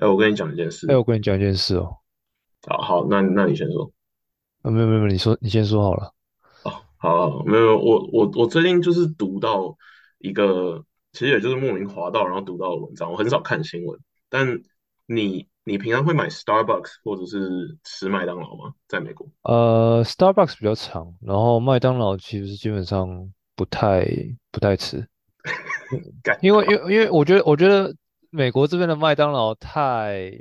哎，我跟你讲一件事哎，事。我跟你讲一件事哦。好好，那那你先说。啊，没有没有没有，你说你先说好了。哦，好好，没有，我我我最近就是读到一个，其实也就是莫名滑到，然后读到的文章。我很少看新闻，但你你平常会买 Starbucks 或者是吃麦当劳吗？在美国？呃，Starbucks 比较长，然后麦当劳其实基本上不太不太吃，因为因为因为我觉得我觉得美国这边的麦当劳太，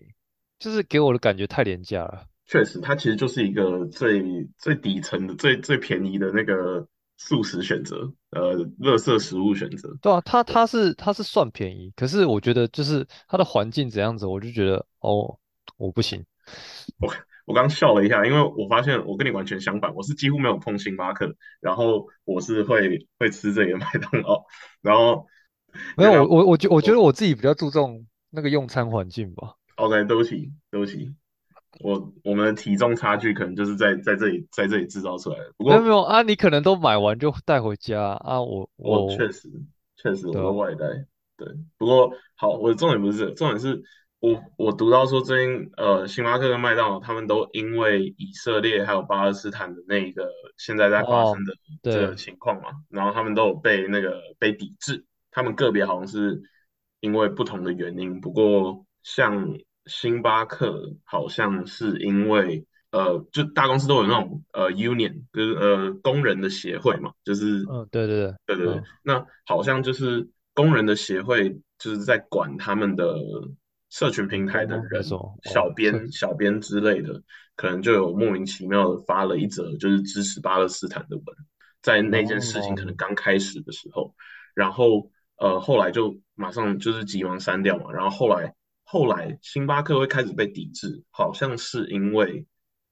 就是给我的感觉太廉价了。确实，它其实就是一个最最底层的、最最便宜的那个素食选择，呃，垃圾食物选择。对啊，它它是它是算便宜，可是我觉得就是它的环境怎样子，我就觉得哦，我不行。我我刚笑了一下，因为我发现我跟你完全相反，我是几乎没有碰星巴克，然后我是会会吃这个麦当劳，然后 没有，我我我觉我觉得我自己比较注重那个用餐环境吧。OK，对不起，对不起，我我们的体重差距可能就是在在这里在这里制造出来的。不过没有没有啊，你可能都买完就带回家啊，我我我确实确实我都外带，对。不过好，我的重点不是重点是我我读到说最近呃星巴克跟麦当劳他们都因为以色列还有巴勒斯坦的那个现在在发哦，生的这个，情况嘛，然后他们都有被那个被抵制，他们个别好像是因为不同的原因，不过像星巴克好像是因为。呃，就大公司都有那种呃 union，就是呃工人的协会嘛，就是嗯，对对对，对对对，嗯，那好像就是工人的协会就是在管他们的社群平台的人，哦，小编、小编之类的，可能就有莫名其妙的发了一则就是支持巴勒斯坦的文，在那件事情可能哦，刚开始的时候，然后呃后来就马上就是急忙删掉嘛，然后后来后来星巴克会开始被抵制，好像是因为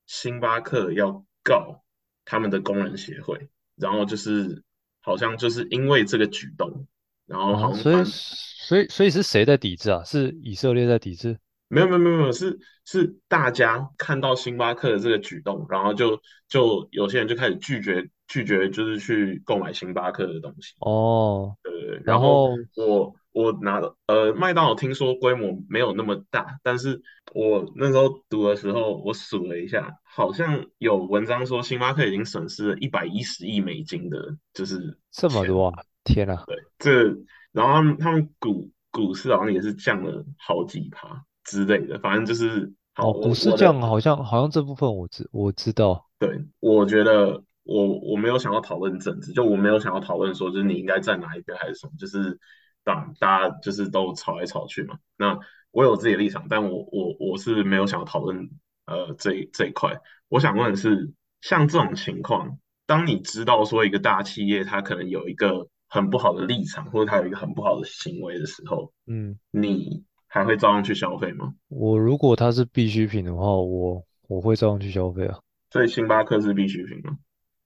星巴克要告他们的工人协会。然后就是好像就是因为这个举动，然后好啊，所以像所以所以是谁在抵制啊？是以色列在抵制？没有没有没有没有是是大家看到星巴克的这个举动，然后就就有些人就开始拒绝拒绝就是去购买星巴克的东西，哦，对，然后我我拿的呃麦当劳听说规模没有那么大，但是我那时候读的时候我数了一下，好像有文章说星巴克已经损失了一百一十亿美金的，就是这么。多啊！天啊！这，然后他们他们股股市好像也是降了好几趴之类的，反正就是好，哦，股市降好像好像这部分我知我知道。对，我觉得我我没有想要讨论政治，就我没有想要讨论说就是你应该站哪一边还是什么，就是当大家就是都吵来吵去嘛。那我有自己的立场，但我我我是没有想要讨论呃这这一块。我想问的是，像这种情况，当你知道说一个大企业它可能有一个很不好的立场，或者它有一个很不好的行为的时候，嗯，你还会照样去消费吗？我如果它是必需品的话，我我会照样去消费啊。所以星巴克是必需品吗？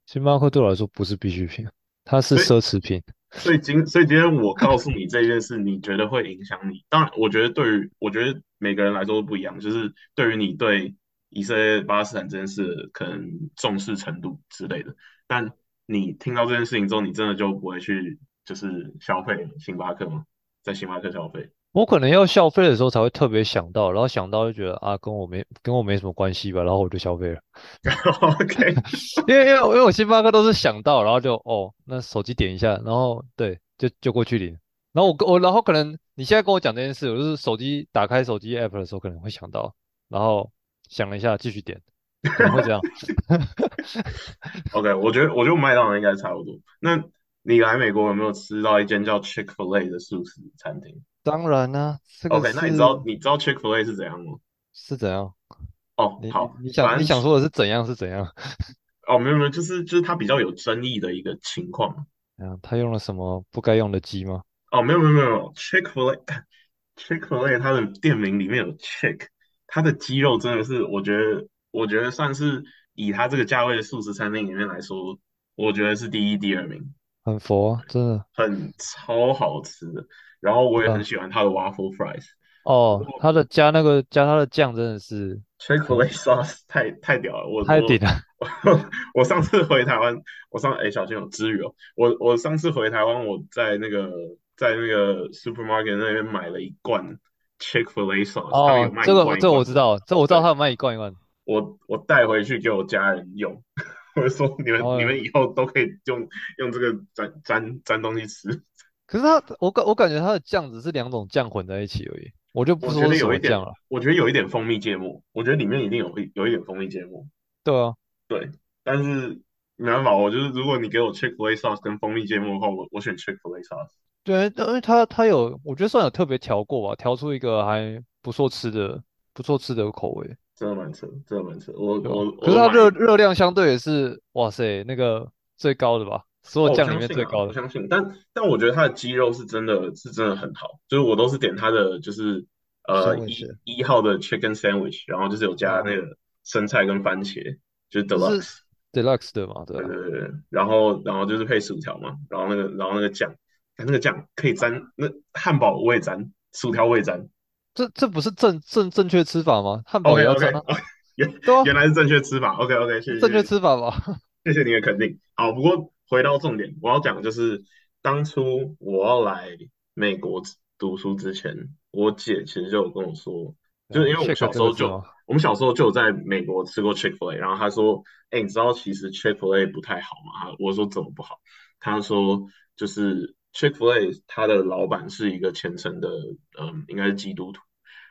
星巴克对我来说不是必需品，它是奢侈品。所以今所以今天我告诉你这件事，你觉得会影响你？当然，我觉得对于我觉得每个人来说都不一样，就是对于你对以色列巴勒斯坦这件事可能重视程度之类的。但你听到这件事情之后，你真的就不会去就是消费星巴克吗？在星巴克消费我可能要消费的时候才会特别想到，然后想到就觉得啊，跟我没跟我没什么关系吧，然后我就消费了。？OK，因为因为因为我星巴克都是想到，然后就哦，那手机点一下，然后对，就就过去领。然后我我然后可能你现在跟我讲这件事，我就是手机打开手机 app 的时候可能会想到，然后想了一下继续点，可能会这样。OK，我觉得我觉得麦当劳应该差不多。那你来美国有没有吃到一间叫 Chick-fil-A 的素食餐厅当然呢、这个？OK，那你知道你知道 Chick-fil-A 是怎样吗？是怎样？哦，好，你想你想说的是怎样是怎样？哦，没有没有，就是就是它比较有争议的一个情况。啊，他用了什么不该用的鸡吗？哦，没有没有没有，Chick-fil-A，Chick-fil-A 它的店名里面有 Chick，它的鸡肉真的是，我觉得我觉得算是以它这个价位的素食餐厅里面来说，我觉得是第一、第二名，很佛啊，真的。很超好吃的。然后我也很喜欢它的 waffle fries。哦，他的加那个加他的酱真的是 Chick-fil-A 很 sauce 太太屌了，我我太顶了。我我上次回台湾，我上哎小心有支语哦，我我上次回台湾，我在那个在那个 supermarket 那边买了一罐 Chick Fil A sauce，哦，这个这。我知道，这我知道，他有卖一罐一罐。我我带回去给我家人用，我就说你们你哦，们以后都可以用用这个沾沾沾东西吃。可是它我感我感觉它的酱只是两种酱混在一起而已，我就不我觉说是什得有一点，么酱了。我觉得有一点蜂蜜芥末，我觉得里面一定有一有一点蜂蜜芥末。对啊，对，但是没办法，我就是如果你给我 Chick Fil A sauce 跟蜂蜜芥末的话，我我选 Chick Fil A sauce。对，因为它它有，我觉得算有特别调过吧，调出一个还不错吃的不错吃的口味，真的蛮扯，真的蛮扯。我？我可是它热热量相对也是，哇塞，那个最高的吧，所有酱里面最高的。我相信。但但我觉得它的鸡肉是真的是真的很好，就是我都是点它的就是呃一一号的 chicken sandwich，然后就是有加那哦，个生菜跟番茄，就是 deluxe。deluxe 的嘛，对对啊。对对对，然后然后就是配薯条嘛，然后那个然后那个酱，看那个酱可以沾，那汉堡我也沾，薯条我也沾。这这不是正正正确吃法吗？汉堡要沾原原来是正确吃法。OK OK，谢谢正确吃法吧。谢谢你的肯定。好，不过回到重点，我要讲的就是当初我要来美国读书之前，我姐其实就有跟我说，就是因为我们小时候就？我们小时候就有在美国吃过 Chick-fil-A，然后她说，哎，你知道其实 Chick-fil-A 不太好吗？我说怎么不好？她说就是 Chick-fil-A 它的老板是一个虔诚的，嗯，应该是基督徒，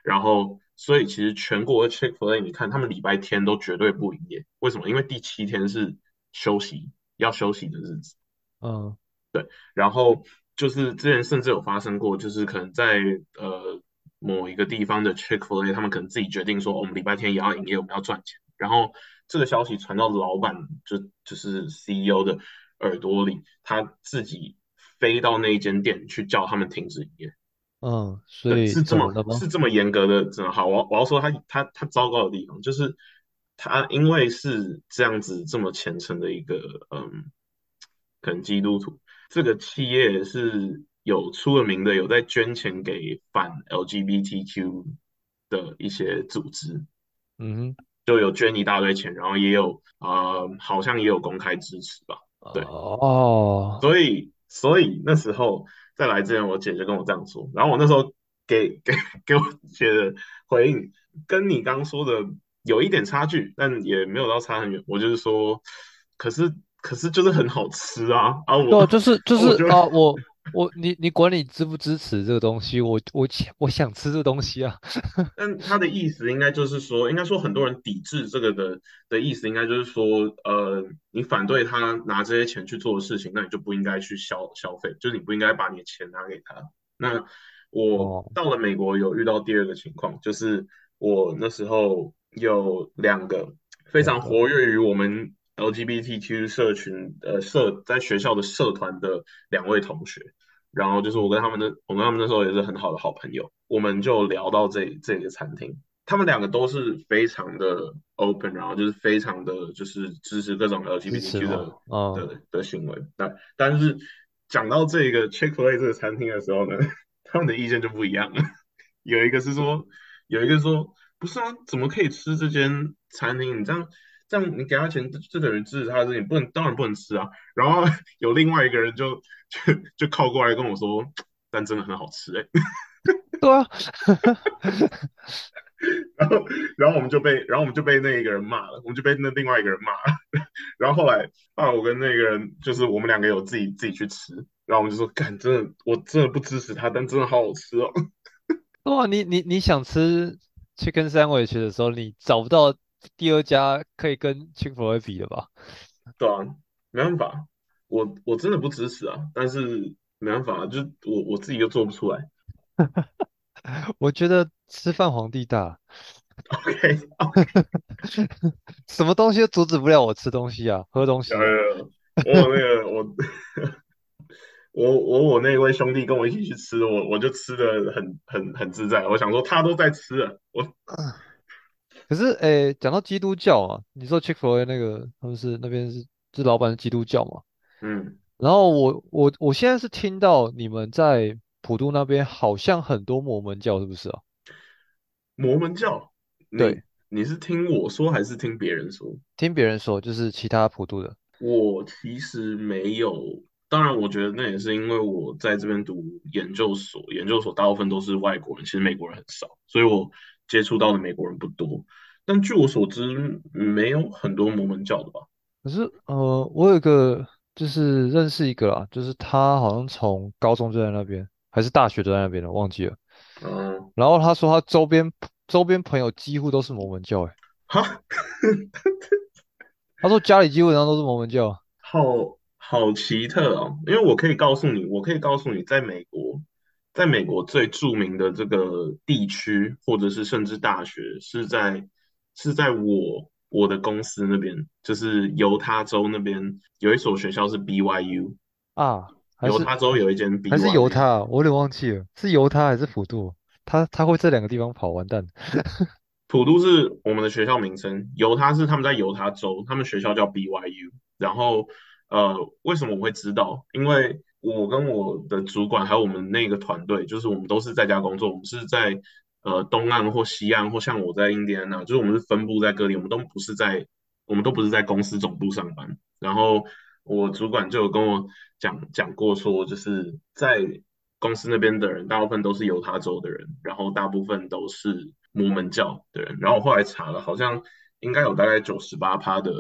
然后所以其实全国的 Chick-fil-A，你看他们礼拜天都绝对不营业，为什么？因为第七天是休息要休息的日子。嗯，对然后就是之前甚至有发生过，就是可能在呃某一个地方的 Chick-fil-A，他们可能自己决定说，哦我们礼拜天也要营业，我们要赚钱。然后这个消息传到老板就就是 CEO 的耳朵里，他自己飞到那一间店去叫他们停止营业。嗯，所，以是这么？是这么严格的，真的好。我要我要说他他他糟糕的地方，就是他因为是这样子这么虔诚的一个嗯，可能基督徒，这个企业是有出了名的，有在捐钱给反 LGBTQ 的一些组织，嗯就有捐一大堆钱，然后也有呃，好像也有公开支持吧。对，哦，所以所以那时候在来之前，我姐就跟我这样说，然后我那时候给给 给我姐的回应跟你刚刚说的有一点差距，但也没有到差很远。我就是说，可是可是就是很好吃啊啊我就是就是啊，我我你你管你支不支持这个东西，我我想我想吃这个东西啊，但他的意思应该就是说，应该说很多人抵制这个的的意思，应该就是说，呃，你反对他拿这些钱去做的事情，那你就不应该去消消费，就是你不应该把你的钱拿给他。那我哦，到了美国有遇到第二个情况，就是我那时候有两个非常，活跃于我们 LGBTQ 社群呃社在学校的社团的两位同学，然后就是我跟他们的，我跟他们那时候也是很好的好朋友，我们就聊到这这个餐厅，他们两个都是非常的 open，然后就是非常的就是支持各种 LGBTQ，的嗯，的的行为。但但是讲到这个 Chick-fil-A 这个餐厅的时候呢，他们的意见就不一样了。有一个是说，有一个说不是啊，怎么可以吃这间餐厅？你这样这样你给他钱，就就等于支持他的事情，不能当然不能吃啊。然后 有另外一个人就就就靠过来跟我说，但真的很好吃哎、对啊，然后然后我们就被然后我们就被那一个人骂了，我们就被那另外一个人骂了。然后后来后来我跟那个人就是我们两个有自己自己去吃，然后我们就说，干真的我真的不支持他，但真的好好吃哦。哇啊，你你你想吃 chicken sandwich 的时候，你找不到第二家可以跟 Chick-fil-A 比的吧？对啊，没办法，我我真的不支持啊，但是没办法，就我我自己又做不出来。我觉得吃饭皇帝大，OK OK，什么东西都阻止不了我吃东西啊，喝东西有啊。有有，我那个我我我我那位兄弟跟我一起去吃，我我就吃的很很很自在。我想说他都在吃了，我可是，诶，讲到基督教啊，你说 Chick-fil-A 那个他们是那边是是老板是基督教嘛？嗯，然后我我我现在是听到你们在普渡那边好像很多摩门教，是不是啊？摩门教，对，你是听我说还是听别人说？听别人说就是其他普渡的。我其实没有当然，我觉得那也是因为我在这边读研究所，研究所大部分都是外国人，其实美国人很少，所以我接触到的美国人不多。但据我所知，没有很多摩门教的吧？可是呃，我有一个就是认识一个啊，就是他好像从高中就在那边，还是大学就在那边了，忘记了。嗯，然后他说他周边周边朋友几乎都是摩门教，诶，哈，他说家里基本上都是摩门教。好好奇特哦。因为我可以告诉你，我可以告诉你，在美国，在美国最著名的这个地区，或者是甚至大学，是在是在我我的公司那边，就是犹他州那边有一所学校是 BYU，啊，还是犹他州有一间还是犹。他啊，我有点忘记了，是犹他还是普渡？他他会这两个地方跑，完蛋。普渡是我们的学校名称，犹他是他们在犹他州，他们学校叫 BYU。然后，呃，为什么我会知道？因为我跟我的主管还有我们那个团队，就是我们都是在家工作，我们是在呃东岸或西岸，或像我在印第安纳，就是我们是分布在各地，我们都不是在，我们都不是在公司总部上班。然后我主管就有跟我讲讲过说，就是在公司那边的人，大部分都是犹他州的人，然后大部分都是摩门教的人。然后我后来查了，好像应该有大概九十八趴的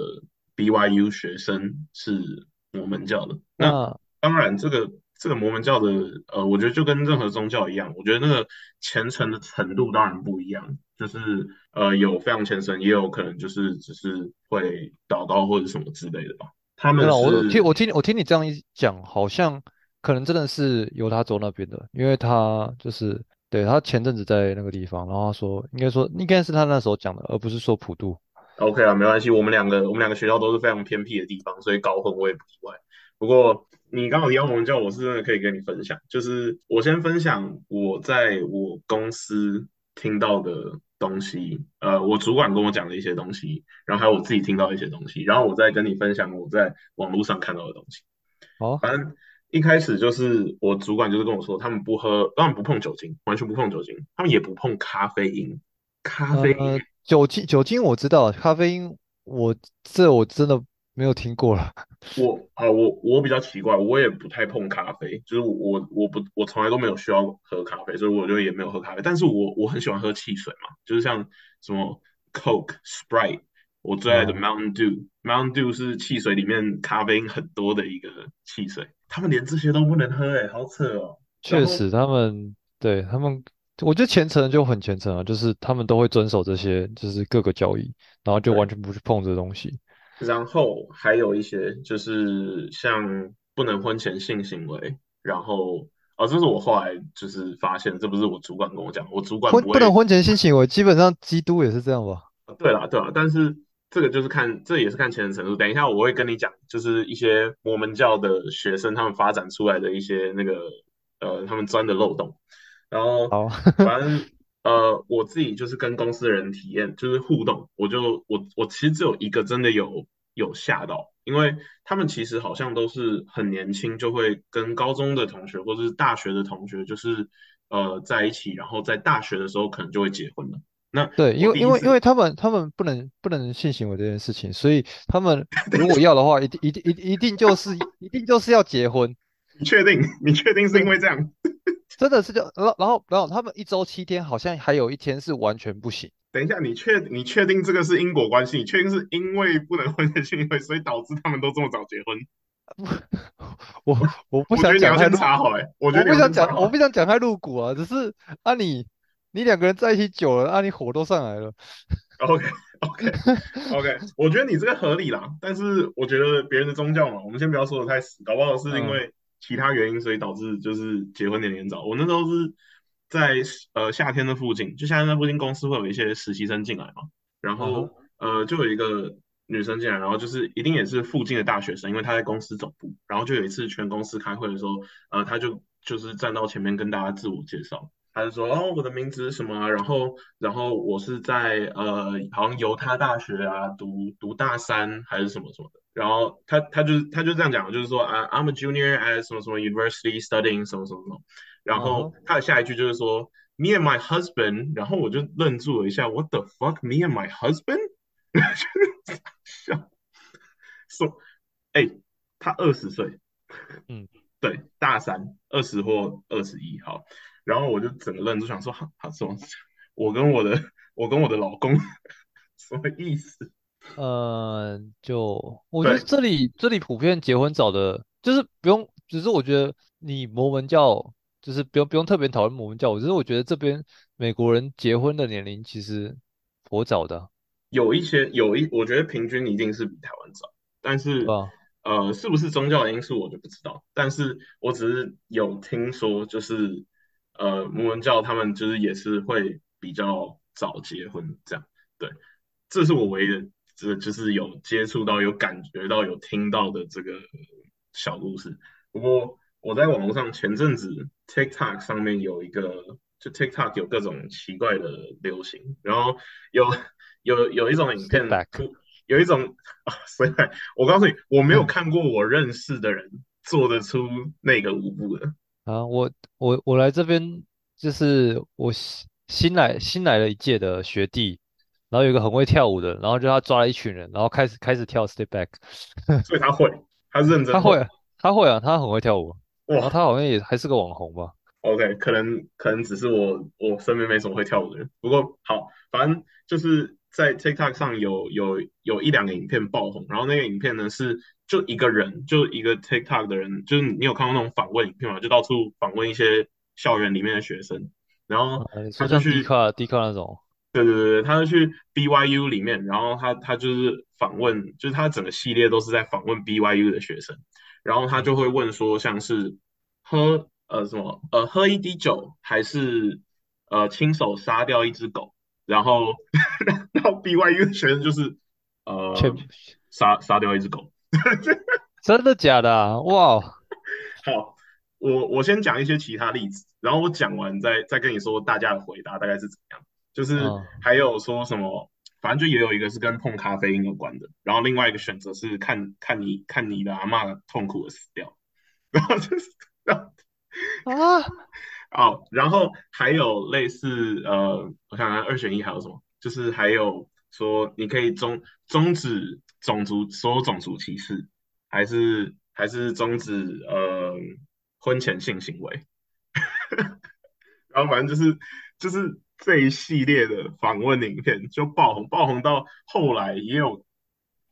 BYU 学生是摩门教的。那那当然，这个这个摩门教的，呃，我觉得就跟任何宗教一样，我觉得那个虔诚的程度当然不一样，就是呃有非常虔诚，也有可能就是只是会祷告或者什么之类的吧。他们我听我听我听你这样一讲，好像可能真的是犹他州那边的，因为他就是对他前阵子在那个地方，然后他说应该说应该是他那时候讲的，而不是说普渡。OK 啊，没关系，我们两个我们两个学校都是非常偏僻的地方，所以搞混我也不意外。不过你刚好提到摩门教，我是真的可以跟你分享，就是我先分享我在我公司听到的东西，呃，我主管跟我讲的一些东西，然后还有我自己听到的一些东西，然后我再跟你分享我在网络上看到的东西。好，反正一开始就是我主管就是跟我说，他们不喝，他们不碰酒精，完全不碰酒精，他们也不碰咖啡因，咖啡因。呃，酒精酒精我知道，咖啡因我这我真的没有听过了。我啊，我我比较奇怪，我也不太碰咖啡，就是我我不我从来都没有需要喝咖啡，所以我就也没有喝咖啡。但是我我很喜欢喝汽水嘛，就是像什么 Coke、Sprite，我最爱的哦 Mountain Dew，Mountain Dew 是汽水里面咖啡因很多的一个汽水，他们连这些都不能喝，哎，好扯哦。确实，他们对他们，我觉得虔诚就很虔诚啊，就是他们都会遵守这些，就是各个交易，然后就完全不去碰这东西。然后还有一些就是像不能婚前性行为，然后哦，这是我后来就是发现，这不是我主管跟我讲，我主管。不能婚前性行为，基本上基督也是这样吧？对啦，对啦，但是这个就是看，这也是看虔诚程度。等一下我会跟你讲，就是一些摩门教的学生他们发展出来的一些那个呃，他们钻的漏洞。然后好，反正呃，我自己就是跟公司的人体验，就是互动，我就我我其实只有一个真的有有吓到，因为他们其实好像都是很年轻就会跟高中的同学或者是大学的同学就是呃在一起，然后在大学的时候可能就会结婚了。那对，因为因为因为他们他们不能不能性行为这件事情，所以他们 如果要的话，一定一定一定一定就是一定就是要结婚，你确定？你确定是因为这样？真的是就然后然后然后他们一周七天，好像还有一天是完全不行。等一下，你确你确定这个是因果关系？你确定是因为不能婚前性行为，所以导致他们都这么早结婚？我我不想讲太露，查好哎、我我觉得你不想讲，我不想讲太露骨啊，只是啊你你两个人在一起久了，啊你火都上来了。OK OK OK，我觉得你这个合理啦，但是我觉得别人的宗教嘛，我们先不要说的太死，搞不好是因嗯为其他原因，所以导致就是结婚年龄早。我那时候是在呃夏天的附近，就夏天的附近公司会有一些实习生进来嘛，然嗯后呃就有一个女生进来，然后就是一定也是附近的大学生，因为她在公司总部，然后就有一次全公司开会的时候，呃，她就就是站到前面跟大家自我介绍。他就说哦，我的名字是什么啊？然后，然后我是在呃，好像犹他大学啊，读读大三还是什么什么的。然后他他就是他就这样讲，就是说啊，I'm a junior at 什么什么 university studying 什么什么什么。然后他的下一句就是说，me and my husband。然后我就愣住了一下，What the fuck？me and my husband？笑，说，哎，他二十岁，嗯，对，大三二十或二十一，好，然后我就整个愣住，想说，哈，什么？我跟我的我跟我的老公什么意思？呃，就我觉得，这里这里普遍结婚早的，就是不用，只是我觉得你摩门教就是不用不用特别讨论摩门教，只是我觉得这边美国人结婚的年龄其实颇早的啊。有一些有一，我觉得平均一定是比台湾早，但是？呃，是不是宗教的因素我就不知道，但是我只是有听说，就是呃，摩门教他们就是也是会比较早结婚这样，对，这是我唯一的，这就是有接触到、有感觉到、有听到的这个小故事。不过我在网络上前阵子 TikTok 上面有一个，就 TikTok 有各种奇怪的流行，然后有有有一种影片有一种啊，所以我告诉你，我没有看过我认识的人做得出那个舞步的，啊，我我我来这边就是我新新来新来了一届的学弟，然后有一个很会跳舞的，然后就他抓了一群人，然后开始开始跳 step back，所以他会，他认真，他会啊，他会啊，他很会跳舞，哇他好像也还是个网红吧，，OK，可能可能只是我我身边没什么会跳舞的人，不过好，反正就是在 TikTok 上有有有一两个影片爆红，然后那个影片呢是就一个人，就一个 TikTok 的人，就是你有看过那种访问影片吗？就到处访问一些校园里面的学生，然后他就去卡 D 卡那种，对对对，他就去 BYU 里面，然后他他就是访问，就是他整个系列都是在访问 BYU 的学生，然后他嗯，就会问说，像是喝呃什么呃喝一滴酒，还是呃亲手杀掉一只狗，然后 然后 BYU 的学生就是呃杀杀掉一只狗。真的假的啊？哇哦，好，我我先讲一些其他例子，然后我讲完再再跟你说大家的回答大概是怎样。就是嗯，还有说什么，反正就也有一个是跟碰咖啡因有关的，然后另外一个选择是看看你看你的阿嬷痛苦的死掉，然后就是 啊，哦，然后还有类似呃，我想想二选一还有什么，就是还有说你可以终终止种族所有种族歧视，还是还是终止呃婚前性行为。然后反正就是就是这一系列的访问影片就爆红，爆红到后来也有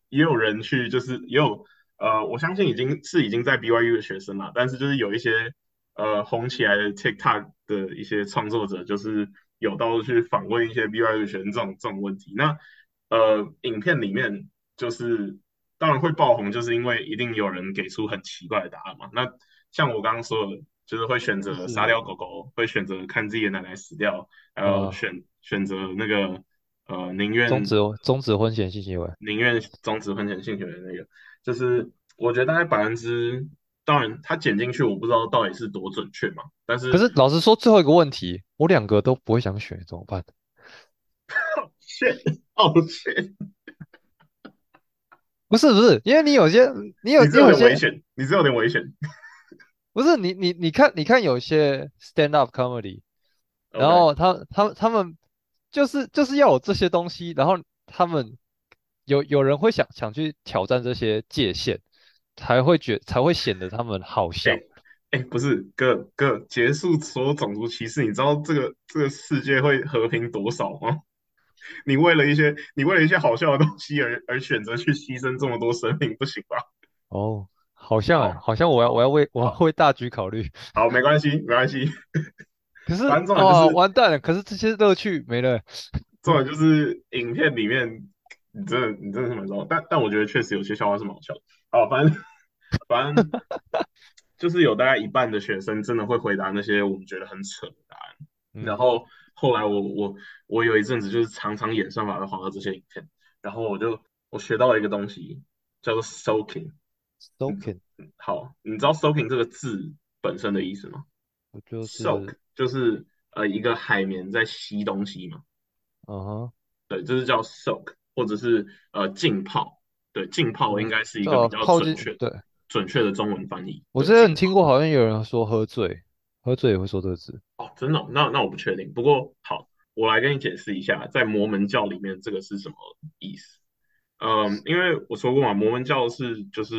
也有人去，就是也有呃，我相信已经是已经在 BYU 的学生了，但是就是有一些呃红起来的 TikTok 的一些创作者，就是有到去访问一些 BYU 学生这种这种问题。那呃，影片里面就是当然会爆红，就是因为一定有人给出很奇怪的答案嘛。那像我刚刚说的，就是会选择杀掉狗狗，会选择看自己的奶奶死掉，还有呃，选选择那个呃宁愿终止愿终止婚前性行为。宁愿终止婚前性行为的那个，就是我觉得大概百分之，当然他剪进去我不知道到底是多准确嘛，但是可是老实说，最后一个问题，我两个都不会想选，怎么办？shit，哦 shit，不是不是，因为你有些你有你这有些点危险，你这有点危险不是你你你看你看有些 stand up comedy，然后他他他们就是就是要有这些东西，然后他们有有人会想想去挑战这些界限，才会觉才会显得他们好笑。哎哎，不是哥哥，结束所有种族歧视，你知道这个这个世界会和平多少吗？你为了一些你为了一些好笑的东西而而选择去牺牲这么多生命，不行吧？哦，好像哎，好，好像我要我要好，为我要，为大局考虑。好，没关系，没关系，可是反正重点就哦，完蛋了，可是这些乐趣没了。重点就是影片里面，你真的你真的是蛮糟，但但我觉得确实有些笑话是蛮好笑的。好，反正反正 就是有大概一半的学生真的会回答那些我们觉得很扯的答案。然嗯后后来我我我有一阵子就是常常演算法会滑到这些影片，然后我就我学到了一个东西叫做 soaking。嗯，，soaking，好，你知道 soaking 这个字本身的意思吗我就？soak 就是呃一个海绵在吸东西嘛。嗯哼，对，这是叫 soak，或者是呃浸泡。对，浸泡应嗯，该是一个比较准确对，准确的中文翻译。我之前。听过，好像有人说喝醉，喝醉也会说这个字。哦，真的哦那那我不确定。不过好，我来跟你解释一下，在摩门教里面这个是什么意思。嗯，因为我说过嘛，摩门教是就是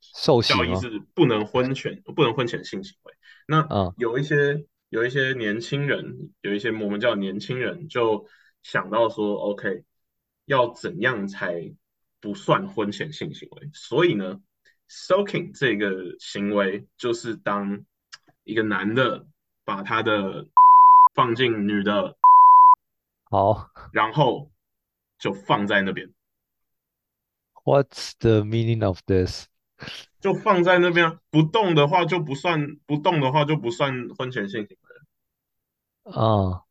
受？教义是不能婚前不能婚前性行为。那啊，有一些有一些年轻人，有一些摩门教年轻人就想到说，OK，要怎样才不算婚前性行为？所以呢，soaking 这个行为就是当一个男的把他的放进女的，好然后就放在那边。，What's the meaning of this？就放在那边啊，不动的话就不算，不动的话就不算婚前性行为。啊，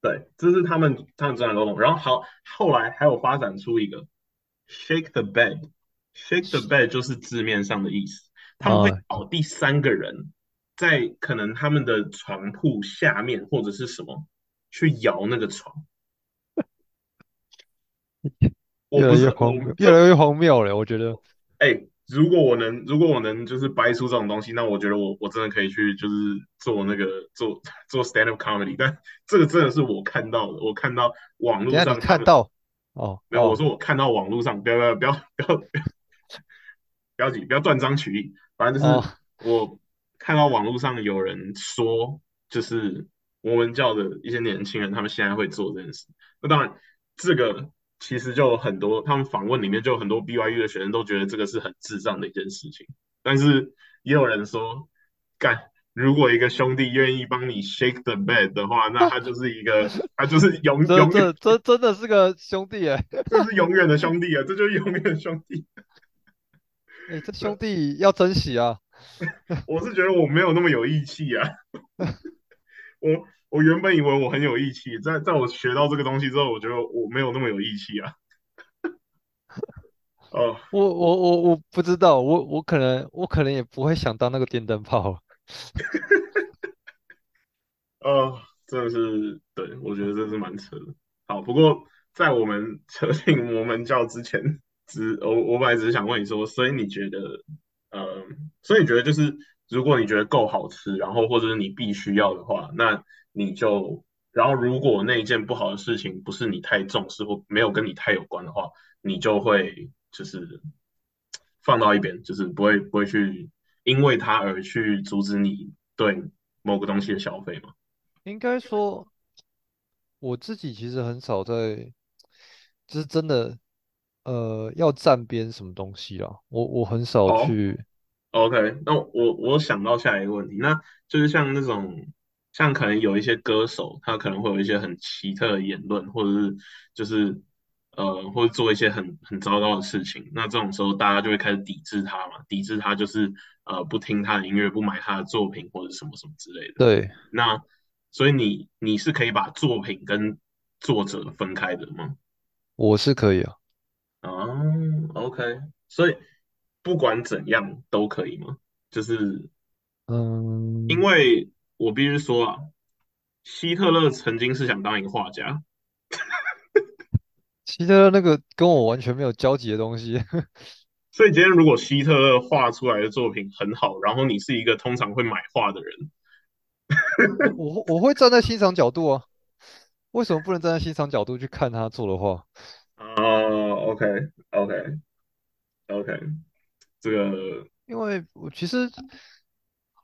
对，这是他们他们自然沟通。然后好，后来还有发展出一个 shake the bed，shake the bed 就是字面上的意思，他们会啊，找第三个人在可能他们的床铺下面或者是什么去摇那个床。我越来越荒谬，越来越荒谬了，我觉得。哎，如果我能，如果我能就是掰出这种东西，那我觉得我我真的可以去就是做那个做做 stand up comedy。但 这个真的是我看到的，我看到网络上看到，哦没有，我哦说我看到网络上，不要不要不要不要不要急，不要断章取义。反正就哦，是我看到网络上有人说，就是我们教的一些年轻人，他们现在会做这件事。那当然，这个其实就有很多，他们访问里面就有很多 BYU 的学生都觉得这个是很智障的一件事情。但是也有人说，干，如果一个兄弟愿意帮你 shake the bed 的话，那他就是一个，他就是永这永远，这这真的是个兄弟哎，这是永远的兄弟啊，这就是永远的兄弟。哎，这兄弟要珍惜啊。我是觉得我没有那么有义气啊，我我原本以为我很有义气，在在我学到这个东西之后，我觉得我没有那么有义气啊。哦，我我我我不知道，我我可能我可能也不会想当那个电灯泡。哦，真的是，对，我觉得这是蛮扯的。好，不过在我们扯进摩门教之前，只我我本来只是想问你说，所以你觉得，呃，所以你觉得就是，如果你觉得够好吃，然后或者是你必须要的话，那你就，然后如果那一件不好的事情不是你太重视或没有跟你太有关的话，你就会就是放到一边，就是不会不会去因为它而去阻止你对某个东西的消费嘛。应该说，我自己其实很少在，就是真的，呃，要站边什么东西啦。我我很少好去，，OK，那我我想到下一个问题，那就是像那种，像可能有一些歌手，他可能会有一些很奇特的言论，或者是就是呃，或者做一些很很糟糕的事情，那这种时候大家就会开始抵制他嘛，抵制他就是呃不听他的音乐，不买他的作品或者什么什么之类的。对，那所以你你是可以把作品跟作者分开的吗？我是可以啊。哦，OK，所以不管怎样都可以吗？就是嗯因嗯，为我必须说啊，希特勒曾经是想当一个画家，希特勒那个跟我完全没有交集的东西，所以今天如果希特勒画出来的作品很好，然后你是一个通常会买画的人，我我我会站在欣赏角度啊。为什么不能站在欣赏角度去看他做的画？哦，OK，OK，OK，这个因为我其实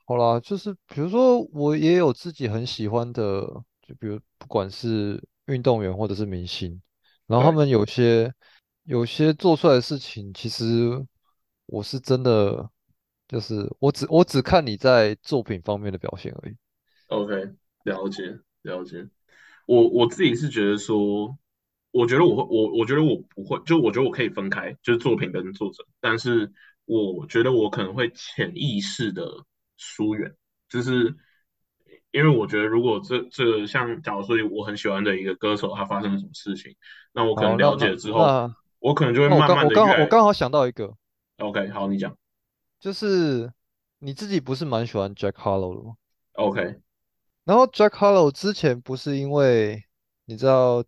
好啦，就是比如说我也有自己很喜欢的，就比如不管是运动员或者是明星，然后他们有些有些做出来的事情，其实我是真的就是我只我只看你在作品方面的表现而已。，OK，了解了解。我我自己是觉得说，我觉得我会，我我觉得我不会，就我觉得我可以分开，就是作品跟作者，但是我觉得我可能会潜意识的疏远，就是因为我觉得如果这这个像假如说我很喜欢的一个歌手，他发生了什么事情，那我可能了解之后，那我可能就会慢慢刚我刚好我刚好想到一个，，OK，好，你讲就是你自己不是蛮喜欢 Jack Harlow 的吗？，OK，然后 Jack Harlow 之前不是因为你知道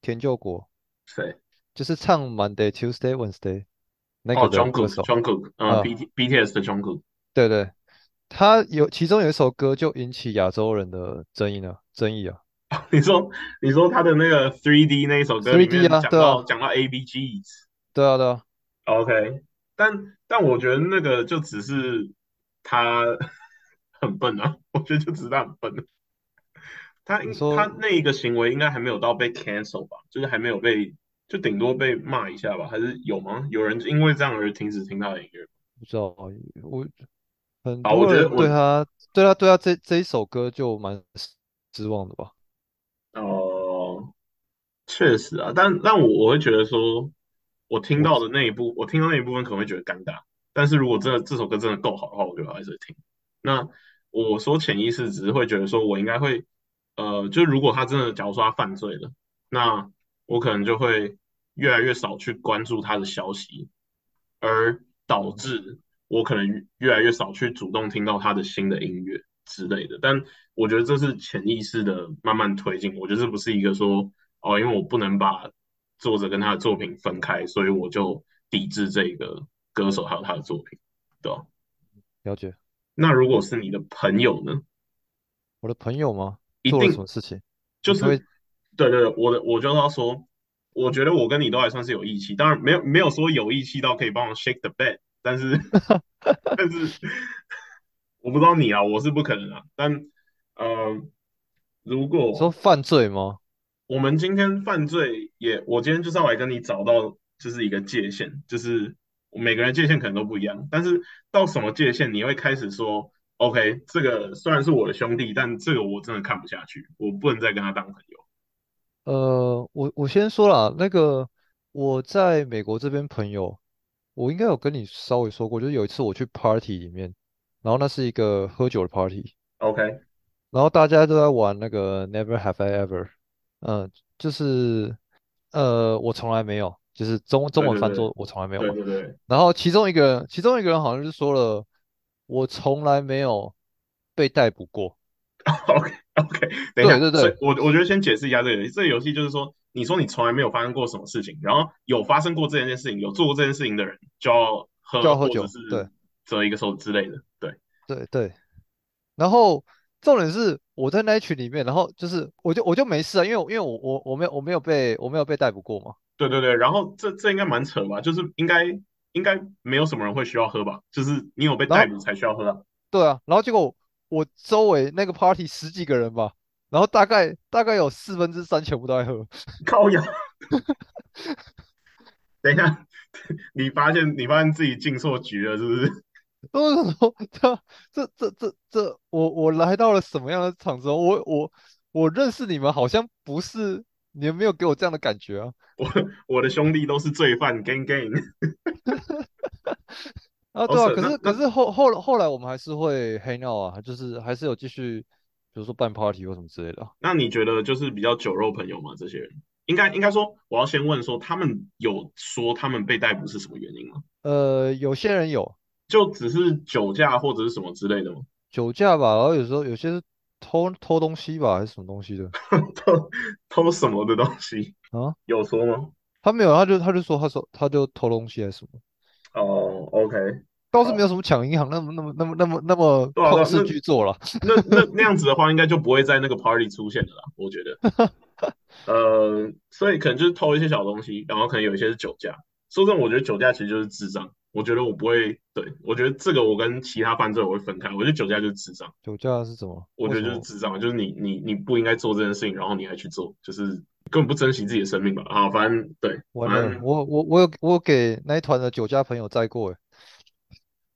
田救国，谁？就是唱 Monday Tuesday Wednesday 那哦个的歌手，Jungkook，Jungkook，呃啊，，B T BTS 的 Jungkook，对对，他有其中有一首歌就引起亚洲人的争议呢，争议啊你说你说他的那个 Three D 那一首歌里，3D 面啊，对啊，讲到讲到 ABGs。对啊，对啊。OK，但但我觉得那个就只是他 很笨啊，我觉得就只是他很笨。他应他那一个行为应该还没有到被 cancel 吧，就是还没有被，就顶多被骂一下吧，还是有吗？有人因为这样而停止听他的音乐？不知道，我很啊，我多人对觉得我他对他对他这这一首歌就蛮失失望的吧？哦，确实啊，但但我我会觉得说，我听到的那一部，我听到那一部分可能会觉得尴尬，但是如果真的这首歌真的够好的话，我就还是会听。那我说潜意识只是会觉得说，我应该会，呃，就如果他真的，假如说他犯罪了，那我可能就会越来越少去关注他的消息，而导致我可能越越来越少去主动听到他的新的音乐之类的。但我觉得这是潜意识的慢慢推进，我觉得这不是一个说哦，因为我不能把作者跟他的作品分开，所以我就抵制这个歌手还有他的作品，对吧？了解那如果是你的朋友呢？我的朋友吗？做了什一定么事情？就是对对对，我的我就要说，我觉得我跟你都还算是有义气，当然没有没有说有义气到可以帮我 shake the bed，但是 但是我不知道你啊，我是不可能啊。但呃，如果说犯罪吗？我们今天犯罪也，我今天就是要来跟你找到就是一个界限，就是每个人界限可能都不一样，但是到什么界限你会开始说，OK，这个虽然是我的兄弟，但这个我真的看不下去，我不能再跟他当朋友。呃，我我先说啦，那个我在美国这边朋友，我应该有跟你稍微说过，就是有一次我去 party 里面，然后那是一个喝酒的 party，OK，然后大家都在玩那个 Never Have I Ever，嗯、就是呃我从来没有，就是中中文翻作我从来没有嘛，对对。对然后其中一个人，其中一个人好像就说了，我从来没有被逮捕过，，OK OK，等一下，对对对，我我觉得先解释一下这个游戏，这个游戏就是说，你说你从来没有发生过什么事情，然后有发生过这件事情，有做过这件事情的人就要喝就要喝酒，对是折一个手之类的，对。对对。然后重点是我在那一群里面，然后就是我就我就没事啊，因为因为我我我没有我没有被我没有被逮捕过嘛，对对对，然后这这应该蛮扯吧？就是应该应该没有什么人会需要喝吧？就是你有被逮捕才需要喝啊。对啊，然后结果我周围那个 party 十几个人吧，然后大概大概有四分之三全部都在喝，靠呀！等一下，你发现你发现自己进错局了，是不是？都是说这这这这这我我来到了什么样的场子哦？我我我认识你们好像不是，你们没有给我这样的感觉啊。我我的兄弟都是罪犯，gang gang。啊，哦，对啊，可是可是后后后来我们还是会黑闹啊，就是还是有继续，比如说办 party 或什么之类的啊。那你觉得就是比较酒肉朋友吗？这些人应该应该说，我要先问说，他们有说他们被逮捕是什么原因吗？呃，有些人有就只是酒驾或者是什么之类的吗？酒驾吧，然后有时候有些是偷偷东西吧，还是什么东西的 偷偷什么的东西？啊？有说吗？他没有，他就他就说他说他就偷东西还是什么，哦，OK，倒是没有什么抢银行那么那么那么那么那么对啊，对啊，旷世巨作了。那那那那样子的话，应该就不会在那个 party 出现的啦，我觉得。呃，所以可能就是偷一些小东西，然后可能有一些是酒驾。说真的，我觉得酒驾其实就是智障。我觉得我不会，对，我觉得这个我跟其他犯罪我会分开。我觉得酒驾就是智障，酒驾是什么？我觉得为什么？就是智障，就是你你你不应该做这件事情，然后你还去做，就是根本不珍惜自己的生命吧。啊，反正对，我我我有我有给那一团的酒家朋友载过，诶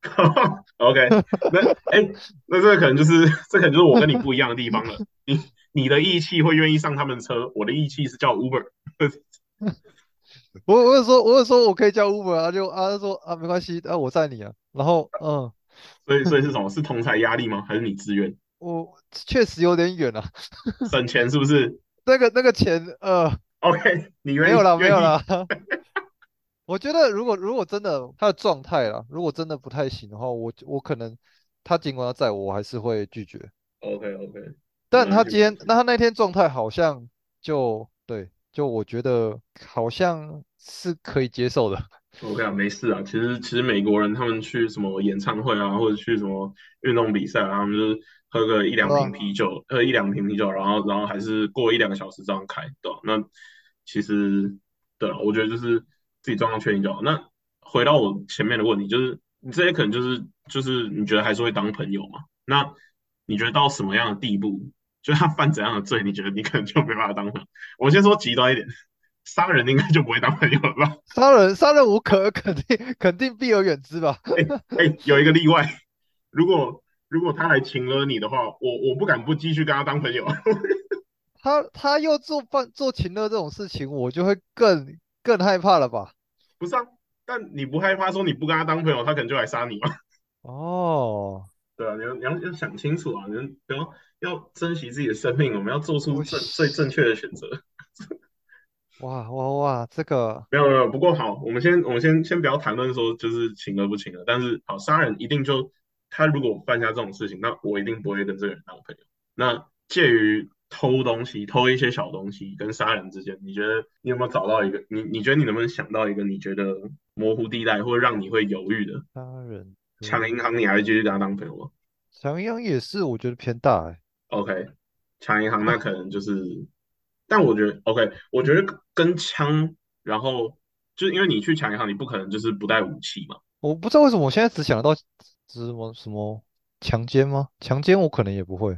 OK，那哎，那这个可能就是这可能就是我跟你不一样的地方了。你你的义气会愿意上他们的车，我的义气是叫 Uber。我我有说我有说我可以叫 Uber 啊，就啊他说啊没关系，啊我载你啊，然后嗯，所以所以是什么？是同才压力吗？还是你自愿我确实有点远啊，省钱？是不是那个那个钱呃？OK，你没有了没有了，我觉得如果如果真的他的状态啦，如果真的不太行的话，我我可能他尽管要在我，我还是会拒绝。？OK OK，但他今天那他那天状态好像就对，就我觉得好像是可以接受的。OK 啊，没事啊。其实其实美国人他们去什么演唱会啊，或者去什么运动比赛啊，他们就是喝个一两瓶啤酒，喝一两瓶啤酒，然后然后还是过一两个小时这样开，对吧？那其实对啊，我觉得就是自己状况确定就好。那回到我前面的问题，就是你这些可能就是就是你觉得还是会当朋友嘛？那你觉得到什么样的地步，就他犯怎样的罪，你觉得你可能就没办法当朋友？我先说极端一点，杀人应该就不会当朋友了吧？杀人杀人无可肯定肯定避而远之吧？哎哎，有一个例外，如果如果他来请了你的话，我我不敢不继续跟他当朋友。他他又做犯做情勒这种事情，我就会更更害怕了吧？不是啊，但你不害怕说你不跟他当朋友，他可能就来杀你吗？哦，对啊，你要你要要想清楚啊，你要要珍惜自己的生命，我们要做出正最正确的选择。哇哇哇，这个没有没有，不过好，我们先我们先先不要谈论说就是情了不情了，但是好杀人一定就他如果犯下这种事情，那我一定不会跟这个人当朋友。那介于。偷东西，偷一些小东西，跟杀人之间，你觉得你有没有找到一个？你你觉得你能不能想到一个你觉得模糊地带，或者让你会犹豫的？杀人、抢银行，你还会继续跟他当朋友吗？抢银行也是，我觉得偏大哎。OK，抢银行那可能就是，但我觉得 OK，我觉得跟枪，然后就是因为你去抢银行，你不可能就是不带武器嘛。我不知道为什么我现在只想得到什么什么强奸吗？强奸我可能也不会。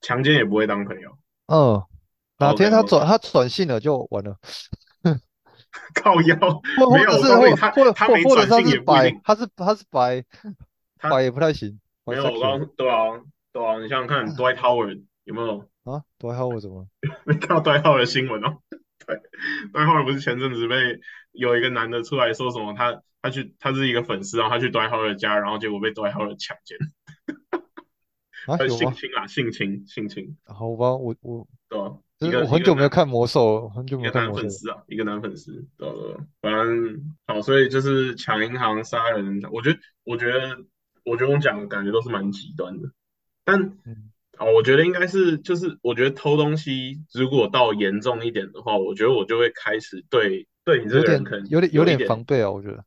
强奸也不会当朋友。嗯，哪天他转他转性了就完了。靠腰，没有，他他没转性也白，他是他是白，白也不太行。没有，我刚对啊对啊，你想想看，Dwight Howard 有没有啊？Dwight Howard 怎么？没看到 Dwight Howard 的新闻哦？对，Dwight Howard 不是前阵子被有一个男的出来说什么？他他去他是一个粉丝，然后他去 Dwight Howard 家，然后结果被 Dwight Howard 强奸。啊，性侵啊，性侵，性侵。好吧，我我对吧？我很久没有看魔兽，很久没有看魔兽。粉丝啊，一个男粉丝，对对。反正好，所以就是抢银行、杀人，我觉得，我觉得，我觉得我讲的感觉都是蛮极端的。但，哦，我觉得应该是，就是我觉得偷东西，如果到严重一点的话，我觉得我就会开始对对你这个人可能有点有点防备啊。我觉得，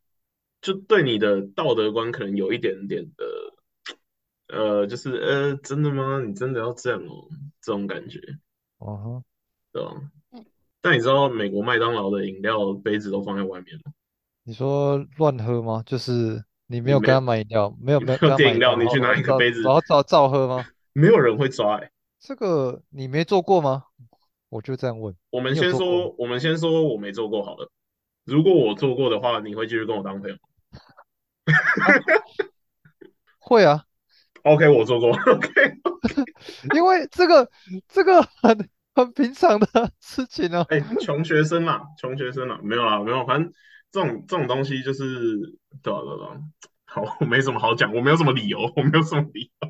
就对你的道德观可能有一点点的。呃，就是呃，真的吗？你真的要这样哦？这种感觉，哦，对吧？但你知道美国麦当劳的饮料杯子都放在外面吗？你说乱喝吗？就是你没有跟他买饮料，没有没有点饮料，你去拿一个杯子，然后照照喝吗？没有人会抓哎，这个你没做过吗？我就这样问。我们先说，我们先说我没做过好了。如果我做过的话，你会继续跟我当朋友？会啊。OK，我做过。OK，因为这个这个很很平常的事情啊。哎，穷学生嘛，穷学生嘛，没有啦，没有，反正这种这种东西就是对啊对啊。好，我没什么好讲，我没有什么理由，我没有什么理由。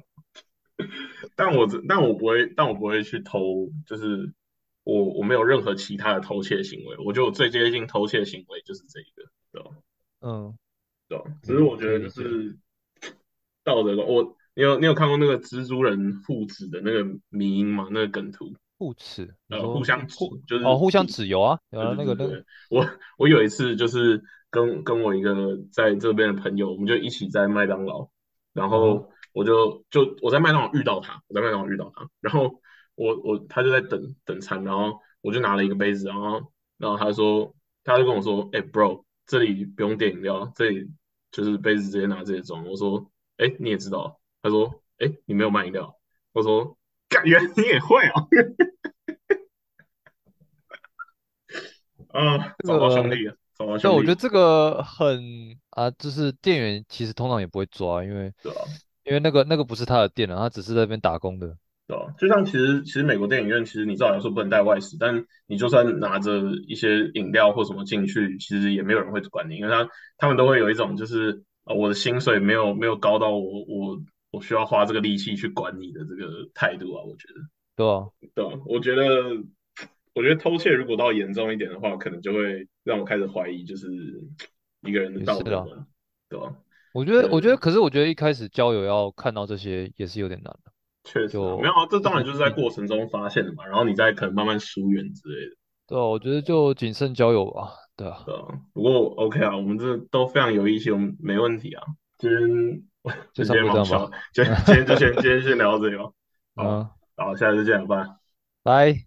但我但我不会，但我不会去偷，就是我我没有任何其他的偷窃行为。我觉得我最接近偷窃行为就是这一个，对吧？嗯，对。只是我觉得就是道德观，我。你有你有看过那个蜘蛛人互指的那个迷音吗？那个梗图互指，呃，互相指，就是哦，互相指油啊，有那个那个。我我有一次就是跟跟我一个在这边的朋友，我们就一起在麦当劳，然后我就就我在麦当劳遇到他，我在麦当劳遇到他，然后我我他就在等等餐，然后我就拿了一个杯子，然后然后他说他就跟我说，哎，bro，这里不用点饮料，这里就是杯子直接拿这些装。我说，哎，你也知道。他说：“哎，你没有卖饮料。”我说：“感觉你也会哦。”啊，找到兄弟了，找到兄弟。但我觉得这个很啊，就是店员其实通常也不会抓，因为对啊，因为那个那个不是他的店啊，他只是在那边打工的。对啊，就像其实其实美国电影院，其实你照理说不能带外食，但你就算拿着一些饮料或什么进去，其实也没有人会管你，因为他他们都会有一种就是啊，我的薪水没有没有高到我我。我需要花这个力气去管你的这个态度啊，我觉得，对啊，对啊，我觉得，我觉得偷窃如果到严重一点的话，可能就会让我开始怀疑，就是一个人的道德观，对吧？我觉得，我觉得，可是我觉得一开始交友要看到这些也是有点难的，确实，没有啊，这当然就是在过程中发现的嘛，然后你再可能慢慢疏远之类的，对啊，我觉得就谨慎交友吧，对啊，对啊，不过 OK 啊，我们这都非常有义气，我们没问题啊，今天。就 今天忙笑，今今天就先今天先聊到这里吧。好，好，下次见，拜拜。拜。